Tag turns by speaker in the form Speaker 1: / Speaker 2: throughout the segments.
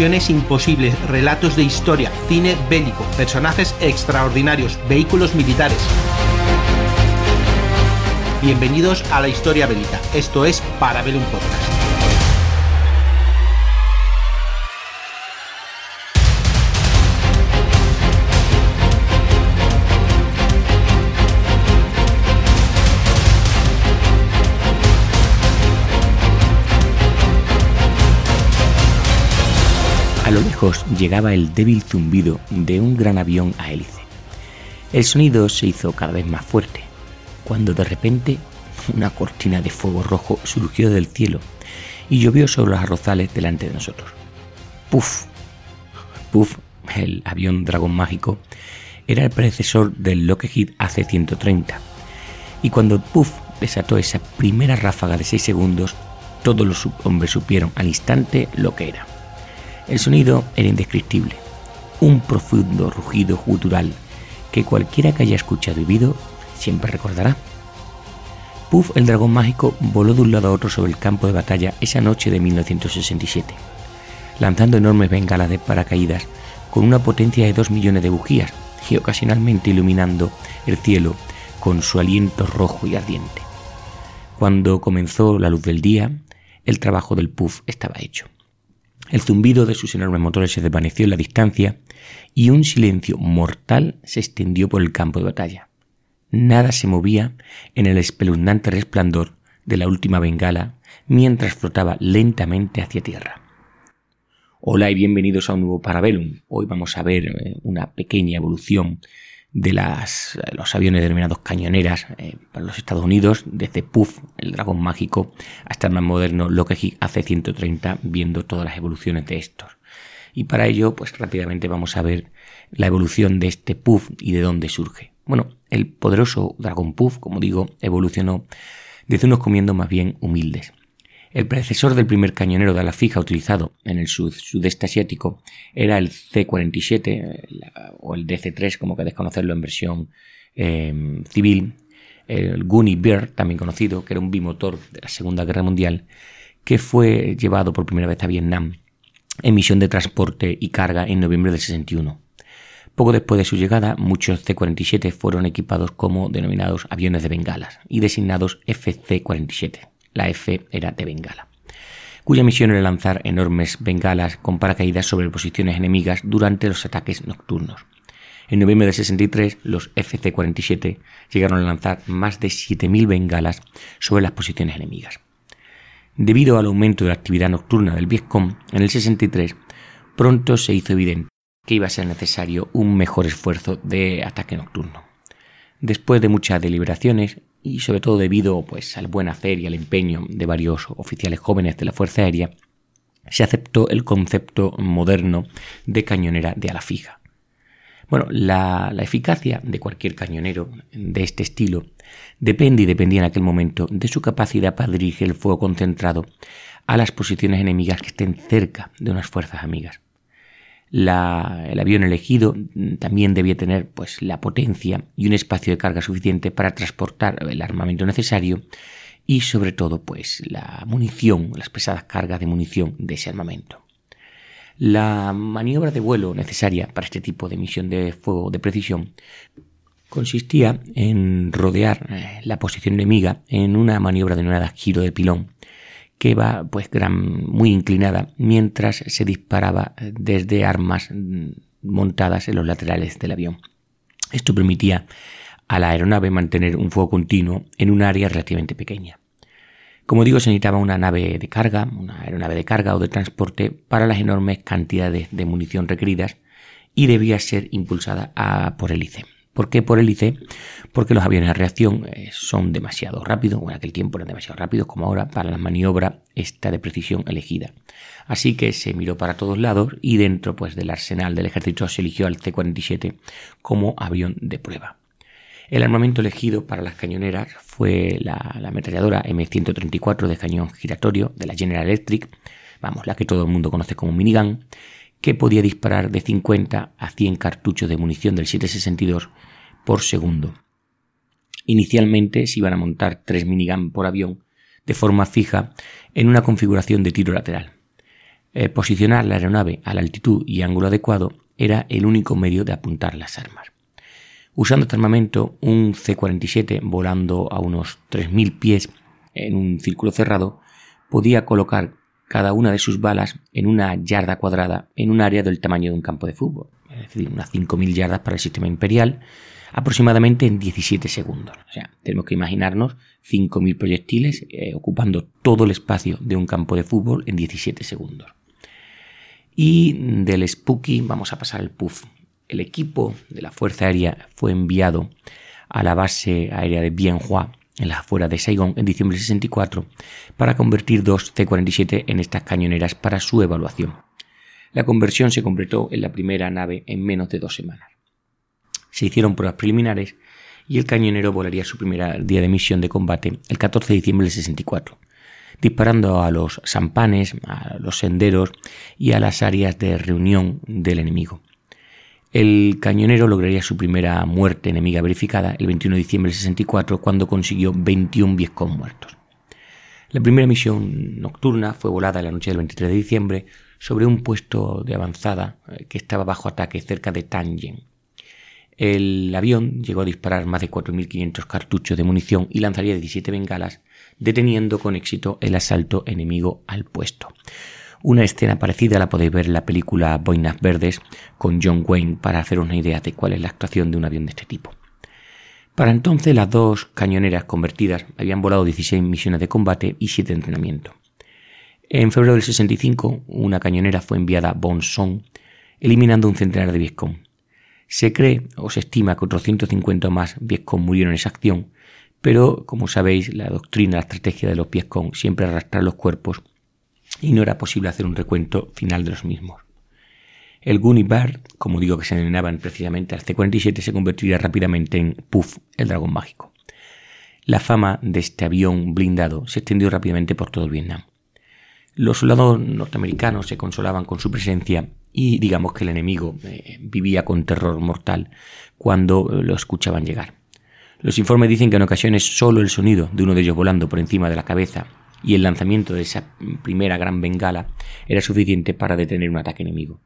Speaker 1: imposibles, relatos de historia, cine bélico, personajes extraordinarios, vehículos militares. Bienvenidos a la historia bélica. Esto es Parabellum Podcast.
Speaker 2: Lejos llegaba el débil zumbido de un gran avión a hélice. El sonido se hizo cada vez más fuerte, cuando de repente una cortina de fuego rojo surgió del cielo y llovió sobre los arrozales delante de nosotros. ¡Puf! Puff, el avión dragón mágico, era el predecesor del Lockheed AC-130. Y cuando Puff desató esa primera ráfaga de 6 segundos, todos los hombres supieron al instante lo que era. El sonido era indescriptible, un profundo rugido gutural que cualquiera que haya escuchado y visto siempre recordará. Puff el dragón mágico voló de un lado a otro sobre el campo de batalla esa noche de 1967, lanzando enormes bengalas de paracaídas con una potencia de 2 millones de bujías y ocasionalmente iluminando el cielo con su aliento rojo y ardiente. Cuando comenzó la luz del día, el trabajo del Puff estaba hecho. El zumbido de sus enormes motores se desvaneció en la distancia y un silencio mortal se extendió por el campo de batalla. Nada se movía en el espeluznante resplandor de la última bengala mientras flotaba lentamente hacia tierra. Hola y bienvenidos a un nuevo Parabellum. Hoy vamos a ver eh, una pequeña evolución de las, los aviones denominados cañoneras eh, para los Estados Unidos, desde Puff, el dragón mágico, hasta el más moderno Lockheed AC-130, viendo todas las evoluciones de estos. Y para ello, pues rápidamente vamos a ver la evolución de este Puff y de dónde surge. Bueno, el poderoso dragón Puff, como digo, evolucionó desde unos comiendos más bien humildes. El predecesor del primer cañonero de ala fija utilizado en el sudeste asiático era el C-47 o el DC-3, como queréis conocerlo en versión em, civil, el Gunny Bear, también conocido, que era un bimotor de la Segunda Guerra Mundial, que fue llevado por primera vez a Vietnam en misión de transporte y carga en noviembre del 61. Poco después de su llegada, muchos C-47 fueron equipados como denominados aviones de bengalas y designados FC-47 la F era de Bengala, cuya misión era lanzar enormes bengalas con paracaídas sobre posiciones enemigas durante los ataques nocturnos. En noviembre de 63, los FC-47 llegaron a lanzar más de 7.000 bengalas sobre las posiciones enemigas. Debido al aumento de la actividad nocturna del Vietcong, en el 63 pronto se hizo evidente que iba a ser necesario un mejor esfuerzo de ataque nocturno. Después de muchas deliberaciones, y sobre todo debido pues, al buen hacer y al empeño de varios oficiales jóvenes de la Fuerza Aérea, se aceptó el concepto moderno de cañonera de ala fija. Bueno, la, la, eficacia de cualquier cañonero de este estilo depende y dependía en aquel momento de su capacidad para dirigir el fuego concentrado a las posiciones enemigas que estén cerca de unas fuerzas amigas el avión elegido también debía tener pues, la potencia y un espacio de carga suficiente para transportar el armamento necesario y sobre todo pues, la munición, las pesadas cargas de munición de ese armamento. La maniobra de vuelo necesaria para este tipo de misión de fuego de precisión consistía en rodear eh, la posición enemiga en una maniobra denominada giro de pilón que va pues gran, muy inclinada mientras se disparaba desde armas mm, montadas en los laterales del avión. Esto permitía a la aeronave mantener un fuego continuo en un área relativamente pequeña. Como digo, se necesitaba una nave de carga, una aeronave de carga o de transporte para las enormes cantidades de munición requeridas y debía ser impulsada a, por hélice. ¿Por qué por hélice? Porque los aviones de reacción eh, son demasiado rápidos, o en aquel tiempo eran demasiado rápidos como ahora, para la maniobra esta de precisión elegida. Así que se miró para todos lados y dentro pues, del arsenal del ejército se eligió al C-47 como avión de prueba. El armamento elegido para las cañoneras fue la, la ametralladora M134 de cañón giratorio de la General Electric, vamos, la que todo el mundo conoce como minigun, que podía disparar de 50 a 100 cartuchos de munición del 762 por segundo. Inicialmente se iban a montar tres minigun por avión de forma fija en una configuración de tiro lateral. Eh, posicionar la aeronave a la altitud y ángulo adecuado era el único medio de apuntar las armas. Usando este armamento, un C-47 volando a unos 3.000 pies en un círculo cerrado podía colocar cada una de sus balas en una yarda cuadrada en un área del tamaño de un campo de fútbol, es decir, unas 5.000 yardas para el sistema imperial, aproximadamente en 17 segundos. O sea, tenemos que imaginarnos 5.000 proyectiles eh, ocupando todo el espacio de un campo de fútbol en 17 segundos. Y del Spooky vamos a pasar al Puff. El equipo de la Fuerza Aérea fue enviado a la base aérea de Bienhua en las afueras de Saigón en diciembre de 64 para convertir dos C-47 en estas cañoneras para su evaluación. La conversión se completó en la primera nave en menos de dos semanas. Se hicieron pruebas preliminares y el cañonero volaría su primer día de misión de combate el 14 de diciembre del 64, disparando a los sampanes, a los senderos y a las áreas de reunión del enemigo. El cañonero lograría su primera muerte enemiga verificada el 21 de diciembre del 64 cuando consiguió 21 Vietcong muertos. La primera misión nocturna fue volada la noche del 23 de diciembre sobre un puesto de avanzada eh, que estaba bajo ataque cerca de Tangen. El avión llegó a disparar más de 4.500 cartuchos de munición y lanzaría 17 bengalas, deteniendo con éxito el asalto enemigo al puesto. Una escena parecida la podéis ver en la película Boinas Verdes con John Wayne para hacer una idea de cuál es la actuación de un avión de este tipo. Para entonces las dos cañoneras convertidas habían volado 16 misiones de combate y 7 de entrenamiento. En febrero del 65, una cañonera fue enviada a Bonson, eliminando un centenar de Vietcong. Se cree o se estima que otros 150 más Vietcong murieron en esa acción, pero como sabéis, la doctrina, la estrategia de los Vietcong siempre arrastrar los cuerpos y no era posible hacer un recuento final de los mismos. El Gunny Bird, como digo que se denominaban precisamente al C-47, se convertiría rápidamente en Puff, el dragón mágico. La fama de este avión blindado se extendió rápidamente por todo el Vietnam. Los soldados norteamericanos se consolaban con su presencia y digamos que el enemigo eh, vivía con terror mortal cuando eh, lo escuchaban llegar. Los informes dicen que en ocasiones solo el sonido de uno de ellos volando por encima de la cabeza y el lanzamiento de esa primera gran bengala era suficiente para detener un ataque enemigo.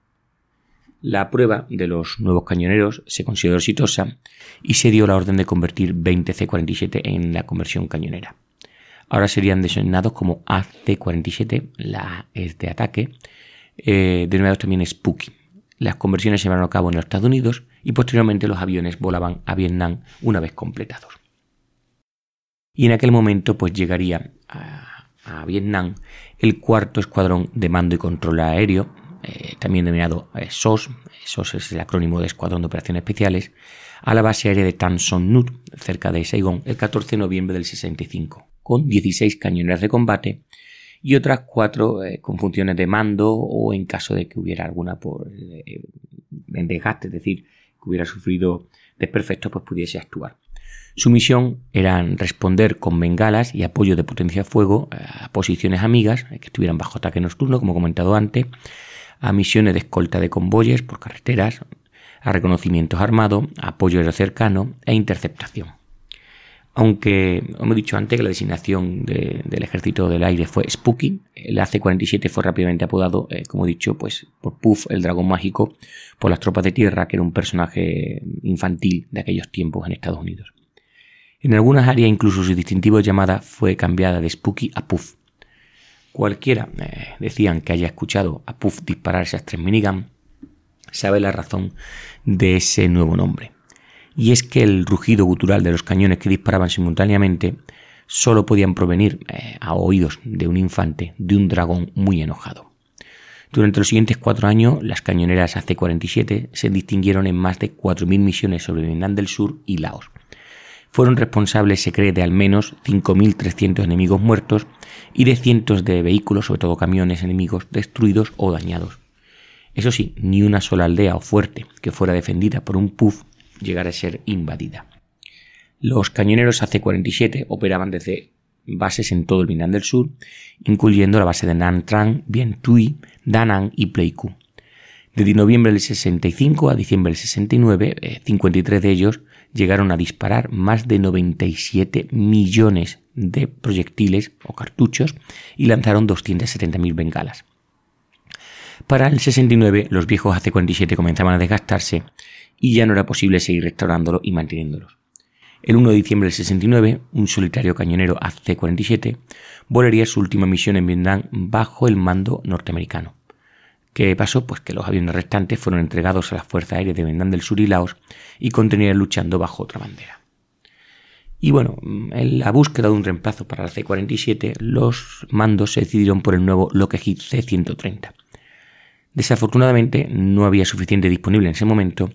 Speaker 2: La prueba de los nuevos cañoneros se consideró exitosa y se dio la orden de convertir 20 C-47 en la conversión cañonera. Ahora serían designados como AC-47, la es de ataque, eh, denominados también Spooky. Las conversiones se llevaron a cabo en los Estados Unidos y posteriormente los aviones volaban a Vietnam una vez completados. Y en aquel momento pues llegaría a a Vietnam el cuarto escuadrón de mando y control aéreo, eh, también denominado eh, SOS, SOS es el acrónimo de Escuadrón de Operaciones Especiales, a la base aérea de Tan Son Nhut, cerca de Saigón, el 14 de noviembre del 65, con 16 cañoneras de combate y otras cuatro eh, con funciones de mando o en caso de que hubiera alguna por en desgaste, es decir, que hubiera sufrido desperfectos, pues pudiese actuar. Su misión era responder con bengalas y apoyo de potencia de fuego a posiciones amigas que estuvieran bajo ataque nocturno, como he comentado antes, a misiones de escolta de convoyes por carreteras, a reconocimientos armados, apoyo aéreo cercano e interceptación. Aunque, como he dicho antes, que la designación del ejército del aire fue Spooky, el AC-47 fue rápidamente apodado, eh, como he dicho, pues por Puff, el dragón mágico, por las tropas de tierra, que era un personaje infantil de aquellos tiempos en Estados Unidos. En algunas áreas incluso su distintivo llamada fue cambiada de Spooky a Puff. Cualquiera, eh, decían que haya escuchado a Puff disparar esas tres minigun, sabe la razón de ese nuevo nombre. Y es que el rugido gutural de los cañones que disparaban simultáneamente solo podían provenir eh, a oídos de un infante, de un dragón muy enojado. Durante los siguientes cuatro años, las cañoneras AC-47 se distinguieron en más de 4.000 misiones sobre Vietnam del Sur y Laos fueron responsables, se cree, de al menos 5.300 enemigos muertos y de cientos de vehículos, sobre todo camiones enemigos, destruidos o dañados. Eso sí, ni una sola aldea o fuerte que fuera defendida por un PUF llegara a ser invadida. Los cañoneros AC-47 operaban desde bases en todo el Vietnam del Sur, incluyendo la base de Nam Trang, Bien Tui, Da Nang y Pleiku. Desde noviembre del 65 a diciembre del 69, 53 eh, de ellos llegaron a disparar más de 97 millones de proyectiles o cartuchos y lanzaron 270.000 bengalas. Para el 69 los viejos AC-47 comenzaban a desgastarse y ya no era posible seguir restaurándolos y manteniéndolos. El 1 de diciembre del 69, un solitario cañonero AC-47 volaría su última misión en Vietnam bajo el mando norteamericano. ¿Qué pasó? Pues que los aviones restantes fueron entregados a las Fuerzas Aéreas de Vietnam del Sur y Laos y continuarían luchando bajo otra bandera. Y bueno, en la búsqueda de un reemplazo para el C-47, los mandos se decidieron por el nuevo Lockheed C-130. Desafortunadamente no había suficiente disponible en ese momento,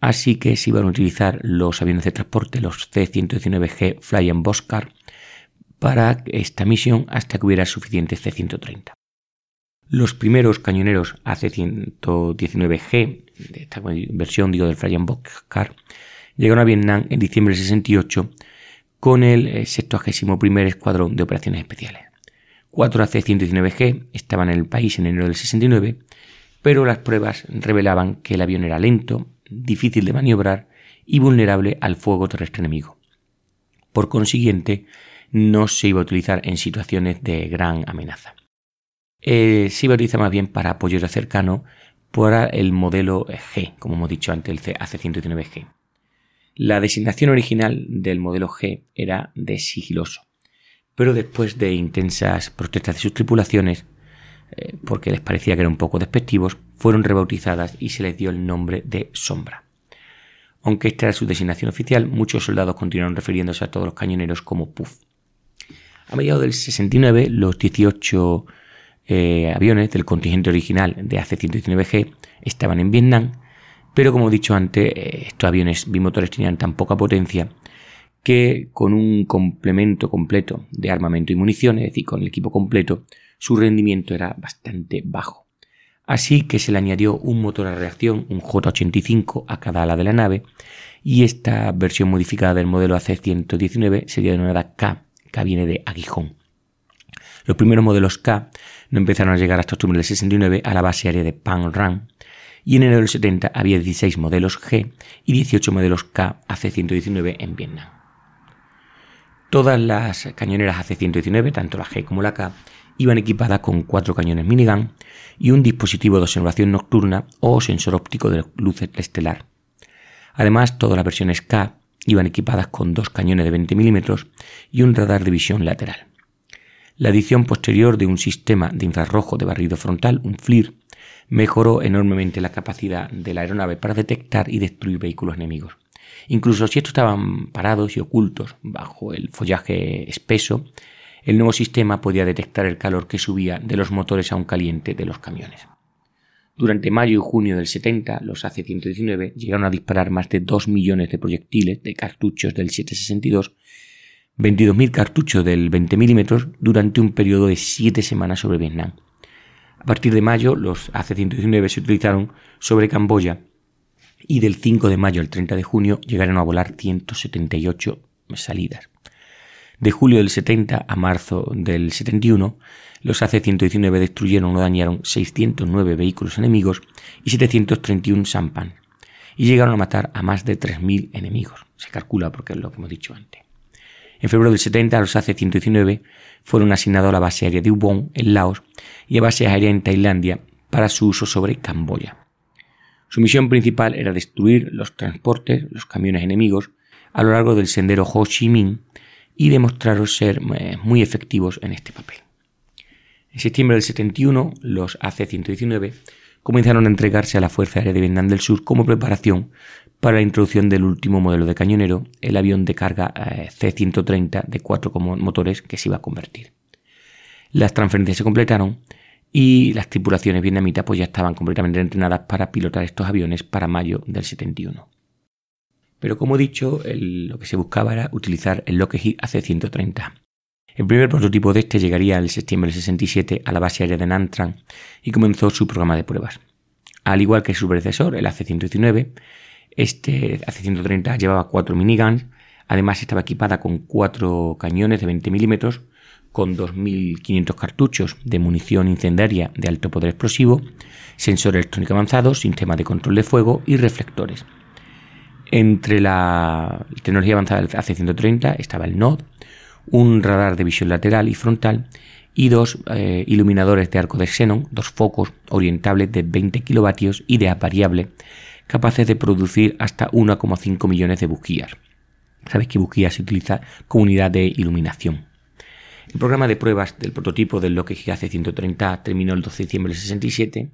Speaker 2: así que se iban a utilizar los aviones de transporte, los C-119G Flying Boxcar, para esta misión hasta que hubiera suficiente C-130. Los primeros cañoneros AC-119G, de esta versión digo, del Flying Boxcar, llegaron a Vietnam en diciembre del 68 con el 71 eh, Escuadrón de Operaciones Especiales. Cuatro AC-119G estaban en el país en enero del 69 pero las pruebas revelaban que el avión era lento, difícil de maniobrar y vulnerable al fuego terrestre enemigo. Por consiguiente, no se iba a utilizar en situaciones de gran amenaza. Eh, se más bien para apoyo cercano para el modelo G, como hemos dicho antes, el AC-119G. La designación original del modelo G era de sigiloso, pero después de intensas protestas de sus tripulaciones, eh, porque les parecía que eran un poco despectivos, fueron rebautizadas y se les dio el nombre de Sombra. Aunque esta era su designación oficial, muchos soldados continuaron refiriéndose a todos los cañoneros como Puff. A mediados del 69, los 18 eh, aviones del contingente original de AC-119G estaban en Vietnam, pero como he dicho antes, eh, estos aviones bimotores tenían tan poca potencia que con un complemento completo de armamento y munición, es decir, con el equipo completo, su rendimiento era bastante bajo. Así que se le añadió un motor a reacción, un J85 a cada ala de la nave, y esta versión modificada del modelo AC-119 sería denominada K, que viene de aguijón. Los primeros modelos K no empezaron a llegar hasta octubre del 69 a la base aérea de Pan Ran, y en enero del 70 había 16 modelos G y 18 modelos K AC-119 en Vietnam. Todas las cañoneras AC-119, tanto la G como la K, iban equipadas con cuatro cañones minigun y un dispositivo de observación nocturna o sensor óptico de luz estelar. Además, todas las versiones K iban equipadas con dos cañones de 20 mm y un radar de visión lateral. La adición posterior de un sistema de infrarrojo de barrido frontal, un FLIR, mejoró enormemente la capacidad de la aeronave para detectar y destruir vehículos enemigos. Incluso si estos estaban parados y ocultos bajo el follaje espeso, el nuevo sistema podía detectar el calor que subía de los motores aún caliente de los camiones. Durante mayo y junio del 70, los AC-119 llegaron a disparar más de 2 millones de proyectiles de cartuchos del 762, 22.000 cartuchos del 20 mm durante un periodo de 7 semanas sobre Vietnam. A partir de mayo, los AC-119 se utilizaron sobre Camboya y del 5 de mayo al 30 de junio llegaron a volar 178 salidas. De julio del 70 a marzo del 71, los AC-119 destruyeron o dañaron 609 vehículos enemigos y 731 sampan, y llegaron a matar a más de 3.000 enemigos. Se calcula porque es lo que hemos dicho antes. En febrero del 70, los AC-119 fueron asignados a la base aérea de Ubon, en Laos, y a base aérea en Tailandia para su uso sobre Camboya. Su misión principal era destruir los transportes, los camiones enemigos, a lo largo del sendero Ho Chi Minh y demostraron ser eh, muy efectivos en este papel. En septiembre del 71, los AC-119 comenzaron a entregarse a la Fuerza Aérea de Vietnam del Sur como preparación para la introducción del último modelo de cañonero, el avión de carga eh, C-130 de cuatro motores que se iba a convertir. Las transferencias se completaron y las tripulaciones vietnamitas pues ya estaban completamente entrenadas para pilotar estos aviones para mayo del 71. Pero como he dicho, lo que se buscaba era utilizar el Lockheed AC-130. El primer prototipo de este llegaría en septiembre del 67 a la base aérea de Nam Trang y comenzó su programa de pruebas. Al igual que su predecesor, el AC-119, este AC-130 llevaba cuatro miniguns, además estaba equipada con cuatro cañones de 20 milímetros, con 2.500 cartuchos de munición incendiaria de alto poder explosivo, sensor electrónico avanzado, sistema de control de fuego y reflectores. Entre la tecnología avanzada del AC-130 estaba el NOD, un radar de visión lateral y frontal y dos eh, iluminadores de arco de xenón, dos focos orientables de 20 kilovatios y de A variable, capaces de producir hasta 1,5 millones de bujías. Sabéis que bujía se utiliza como unidad de iluminación. El programa de pruebas del prototipo del Lockheed AC-130 terminó el 12 de diciembre del 67.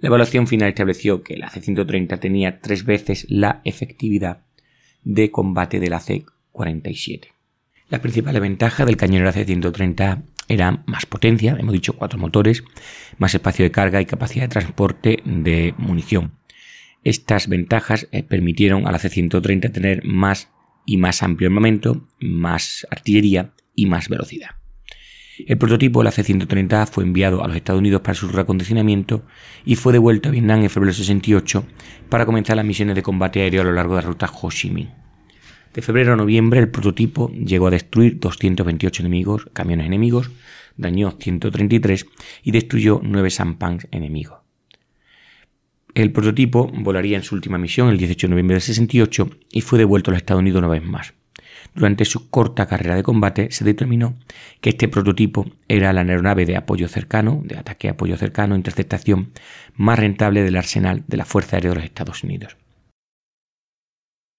Speaker 2: La evaluación final estableció que el AC-130 tenía tres veces la efectividad de combate del AC-47. La principal ventaja del cañonero AC-130 era más potencia, hemos dicho cuatro motores, más espacio de carga y capacidad de transporte de munición. Estas ventajas eh, permitieron al AC-130 tener más y más amplio armamento, más artillería y más velocidad. El prototipo, el AC-130, fue enviado a los Estados Unidos para su reacondicionamiento y fue devuelto a Vietnam en febrero del 68 para comenzar las misiones de combate aéreo a lo largo de la ruta Ho Chi Minh. De febrero a noviembre, el prototipo llegó a destruir 228 enemigos, camiones enemigos, dañó 133 y destruyó 9 sampans enemigos. El prototipo volaría en su última misión el 18 de noviembre del 68 y fue devuelto a los Estados Unidos una vez más. Durante su corta carrera de combate se determinó que este prototipo era la aeronave de apoyo cercano, de ataque a apoyo cercano, interceptación más rentable del arsenal de la Fuerza Aérea de los Estados Unidos.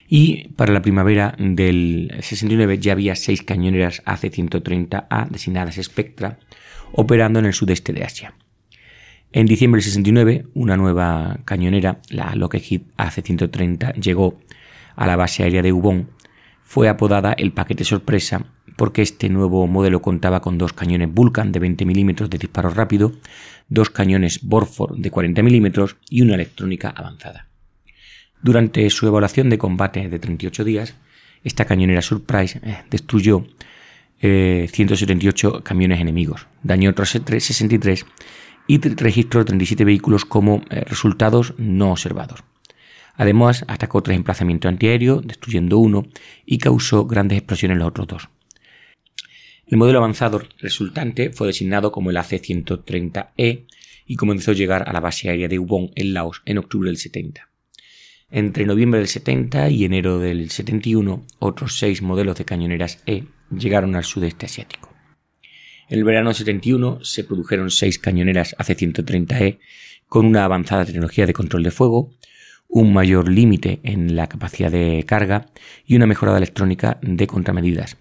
Speaker 2: Y para la primavera del 69 ya había seis cañoneras AC-130A designadas Spectra operando en el sudeste de Asia. En diciembre del 69, una nueva cañonera, la Lockheed AC-130, llegó a la base aérea de Ubon. Fue apodada el paquete sorpresa porque este nuevo modelo contaba con dos cañones Vulcan de 20 milímetros de disparo rápido, dos cañones Borford de 40 milímetros y una electrónica avanzada. Durante su evaluación de combate de 38 días, esta cañonera Surprise eh, destruyó 178 eh, camiones enemigos, dañó otros 63 y registró 37 vehículos como eh, resultados no observados. Además, atacó tres emplazamientos antiaéreos, destruyendo uno, y causó grandes explosiones en los otros dos. El modelo avanzado resultante fue designado como el AC-130E y comenzó a llegar a la base aérea de Ubon en Laos en octubre del 70. Entre noviembre del 70 y enero del 71, otros seis modelos de cañoneras E llegaron al sudeste asiático. En el verano 71 se produjeron seis cañoneras AC-130E con una avanzada tecnología de control de fuego, un mayor límite en la capacidad de carga y una mejorada electrónica de contramedidas.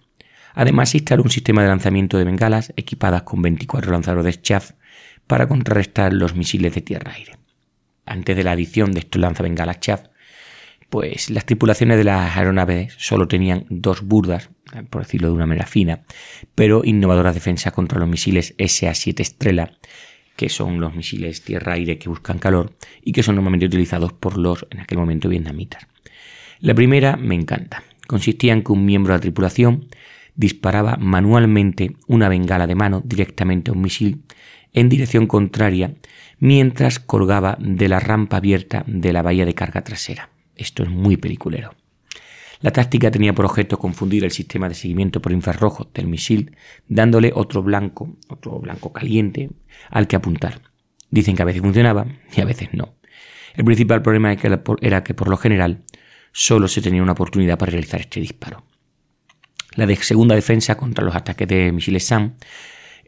Speaker 2: Además se instaló un sistema de lanzamiento de bengalas equipadas con 24 lanzadores Chaff para contrarrestar los misiles de tierra-aire. Antes de la adición de estos lanzabengalas Chaff, pues las tripulaciones de las aeronaves solo tenían dos burdas, por decirlo de una manera fina, pero innovadoras defensas contra los misiles SA-7 Estrella, que son los misiles tierra-aire que buscan calor y que son normalmente utilizados por los, en aquel momento, vietnamitas. La primera me encanta. Consistía en que un miembro de la tripulación disparaba manualmente una bengala de mano directamente a un misil en dirección contraria mientras colgaba de la rampa abierta de la bahía de carga trasera. Esto es muy peliculero. La táctica tenía por objeto confundir el sistema de seguimiento por infrarrojo del misil, dándole otro blanco, otro blanco caliente al que apuntar. Dicen que a veces funcionaba y a veces no. El principal problema era que por lo general solo se tenía una oportunidad para realizar este disparo. La segunda defensa contra los ataques de misiles SAM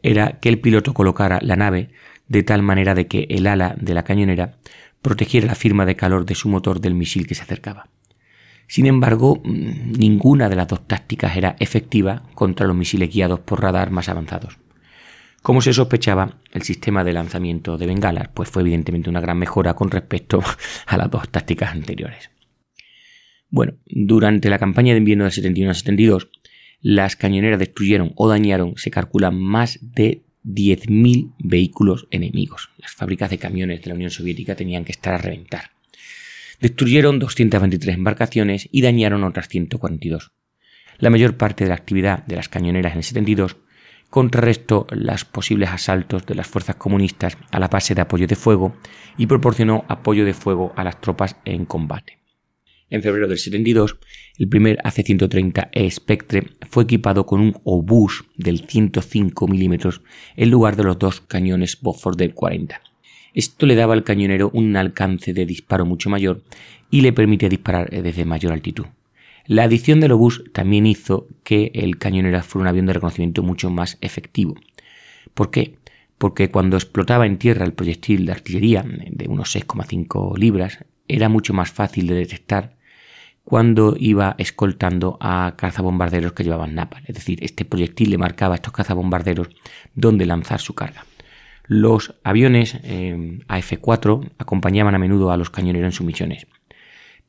Speaker 2: era que el piloto colocara la nave de tal manera de que el ala de la cañonera protegiera la firma de calor de su motor del misil que se acercaba. Sin embargo, mm, ninguna de las dos tácticas era efectiva contra los misiles guiados por radar más avanzados. Como se sospechaba, el sistema de lanzamiento de bengalas pues fue evidentemente una gran mejora con respecto a las dos tácticas anteriores. Bueno, durante la campaña de invierno del 71 72, las cañoneras destruyeron o dañaron, se calculan, más de 10.000 vehículos enemigos. Las fábricas de camiones de la Unión Soviética tenían que estar a reventar. Destruyeron 223 embarcaciones y dañaron otras 142. La mayor parte de la actividad de las cañoneras en el 72 contrarrestó los posibles asaltos de las fuerzas comunistas a la base de apoyo de fuego y proporcionó apoyo de fuego a las tropas en combate. En febrero del 72, el primer AC-130E Spectre fue equipado con un obús del 105 mm en lugar de los dos cañones Beaufort del 40. Esto le daba al cañonero un alcance de disparo mucho mayor y le permitía disparar desde mayor altitud. La adición del obús también hizo que el cañonero fuera un avión de reconocimiento mucho más efectivo. ¿Por qué? Porque cuando explotaba en tierra el proyectil de artillería de unos 6,5 libras, era mucho más fácil de detectar cuando iba escoltando a cazabombarderos que llevaban napalm. Es decir, este proyectil le marcaba a estos cazabombarderos dónde lanzar su carga. Los aviones eh, AF-4 acompañaban a menudo a los cañoneros en sus misiones.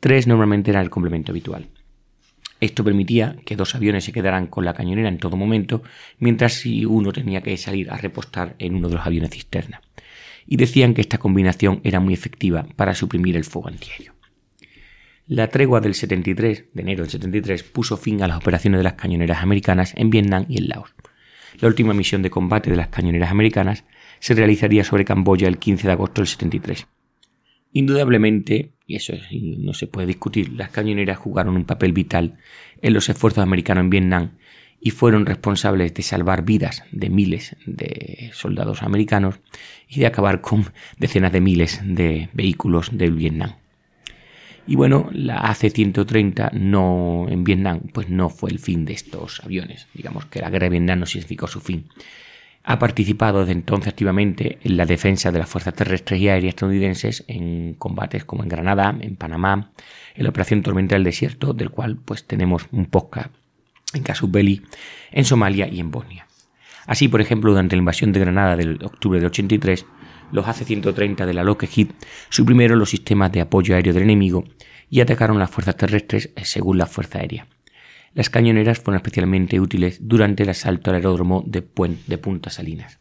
Speaker 2: Tres normalmente era el complemento habitual. Esto permitía que dos aviones se quedaran con la cañonera en todo momento, mientras si uno tenía que salir a repostar en uno de los aviones cisterna. Y decían que esta combinación era muy efectiva para suprimir el fuego antiaéreo. La tregua del 73, de enero del 73, puso fin a las operaciones de las cañoneras americanas en Vietnam y en Laos. La última misión de combate de las cañoneras americanas se realizaría sobre Camboya el 15 de agosto del 73. Indudablemente, y eso no se puede discutir, las cañoneras jugaron un papel vital en los esfuerzos americanos en Vietnam y fueron responsables de salvar vidas de miles de soldados americanos y de acabar con decenas de miles de vehículos del Vietnam. Y bueno, la AC-130 no, en Vietnam pues no fue el fin de estos aviones. Digamos que la guerra de Vietnam no significó su fin. Ha participado desde entonces activamente en la defensa de las fuerzas terrestres y aéreas estadounidenses en combates como en Granada, en Panamá, en la Operación Tormenta del Desierto, del cual pues tenemos un podcast en Casus Belli, en Somalia y en Bosnia. Así, por ejemplo, durante la invasión de Granada del octubre del 83, los AC-130 de la Lockheed suprimieron los sistemas de apoyo aéreo del enemigo y atacaron las fuerzas terrestres eh, según la Fuerza Aérea. Las cañoneras fueron especialmente útiles durante el asalto al aeródromo de, de Punta Salinas.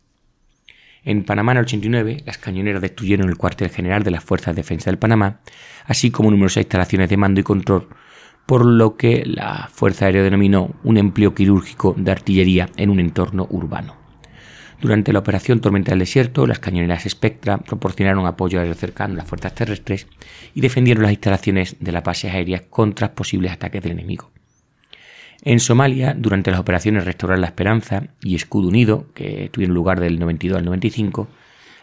Speaker 2: En Panamá en el 89, las cañoneras destruyeron el cuartel general de las Fuerzas de Defensa del Panamá, así como numerosas instalaciones de mando y control, por lo que la Fuerza Aérea denominó un empleo quirúrgico de artillería en un entorno urbano. Durante la operación Tormenta del Desierto, las cañoneras Spectra proporcionaron apoyo aéreo cercano a las fuerzas terrestres y defendieron las instalaciones de las bases aéreas contra posibles ataques del enemigo. En Somalia, durante las operaciones Restaurar la Esperanza y Escudo Unido, que tuvieron lugar del 92 al 95,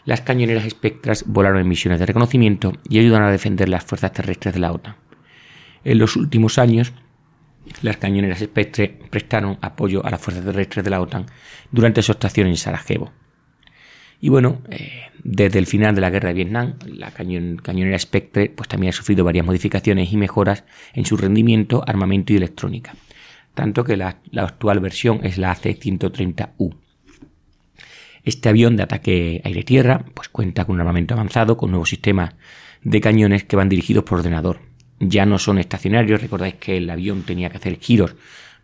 Speaker 2: las cañoneras Spectras volaron en misiones de reconocimiento y ayudaron a defender las fuerzas terrestres de la OTAN. En los últimos años, las cañoneras Spectre prestaron apoyo a las fuerzas terrestres de la OTAN durante su actuación en Sarajevo. Y bueno, eh, desde el final de la guerra de Vietnam, la cañonera Spectre pues, también ha sufrido varias modificaciones y mejoras en su rendimiento, armamento y electrónica tanto que la, actual versión es la AC-130U. Este avión de ataque aire-tierra pues cuenta con un armamento avanzado, con nuevos sistemas de cañones que van dirigidos por ordenador. Ya no son estacionarios, recordáis que el avión tenía que hacer giros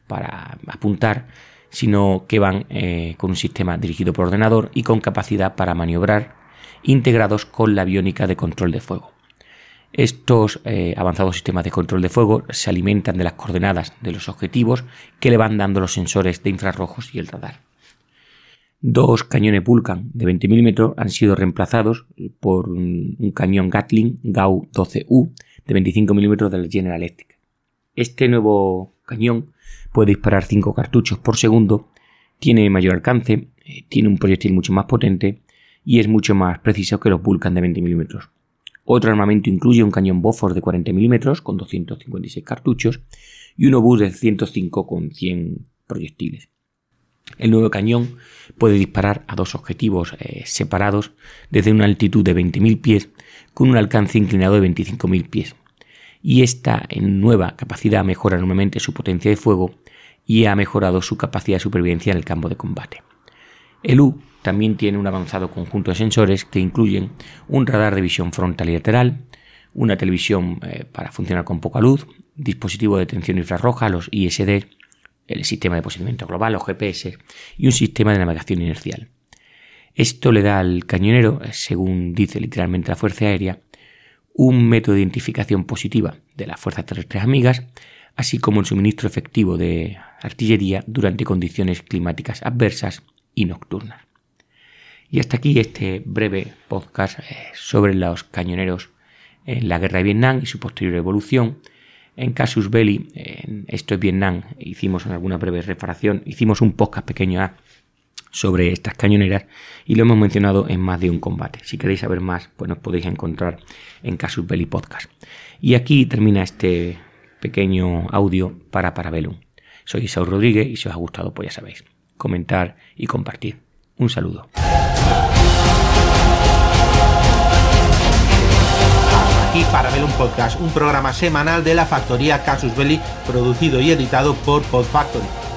Speaker 2: para apuntar, sino que van eh, con un sistema dirigido por ordenador y con capacidad para maniobrar integrados con la aviónica de control de fuego. Estos eh, avanzados sistemas de control de fuego se alimentan de las coordenadas de los objetivos que le van dando los sensores de infrarrojos y el radar. Dos cañones Vulcan de 20 mm han sido reemplazados por un cañón Gatling GAU 12U de 25 mm de la General Electric. Este nuevo cañón puede disparar 5 cartuchos por segundo, tiene mayor alcance, eh, tiene un proyectil mucho más potente y es mucho más preciso que los Vulcan de 20 mm. Otro armamento incluye un cañón Bofors de 40 mm con 256 cartuchos y un obús de 105 con 100 proyectiles. El nuevo cañón puede disparar a dos objetivos eh, separados desde una altitud de 20.000 pies con un alcance inclinado de 25.000 pies. Y esta nueva capacidad mejora enormemente su potencia de fuego y ha mejorado su capacidad de supervivencia en el campo de combate. El U también tiene un avanzado conjunto de sensores que incluyen un radar de visión frontal y lateral, una televisión eh, para funcionar con poca luz, dispositivo de detención infrarroja, los ISD, el sistema de posicionamiento global o GPS y un sistema de navegación inercial. Esto le da al cañonero, eh, según dice literalmente la Fuerza Aérea, un método de identificación positiva de las fuerzas terrestres amigas, así como el suministro efectivo de artillería durante condiciones climáticas adversas y nocturnas. Y hasta aquí este breve podcast eh, sobre los cañoneros en la guerra de Vietnam y su posterior evolución. En Casus Belli, en Esto es Vietnam, hicimos alguna breve reparación, hicimos un podcast pequeño sobre estas cañoneras y lo hemos mencionado en más de un combate. Si queréis saber más, pues nos podéis encontrar en Casus Belli Podcast. Y aquí termina este pequeño audio para Parabellum. Soy Isaú Rodríguez y si os ha gustado, pues ya sabéis, comentar y compartir. Un saludo.
Speaker 1: Aquí para ver un podcast, un programa semanal de la factoría Casus Belli, producido y editado por Podfactory.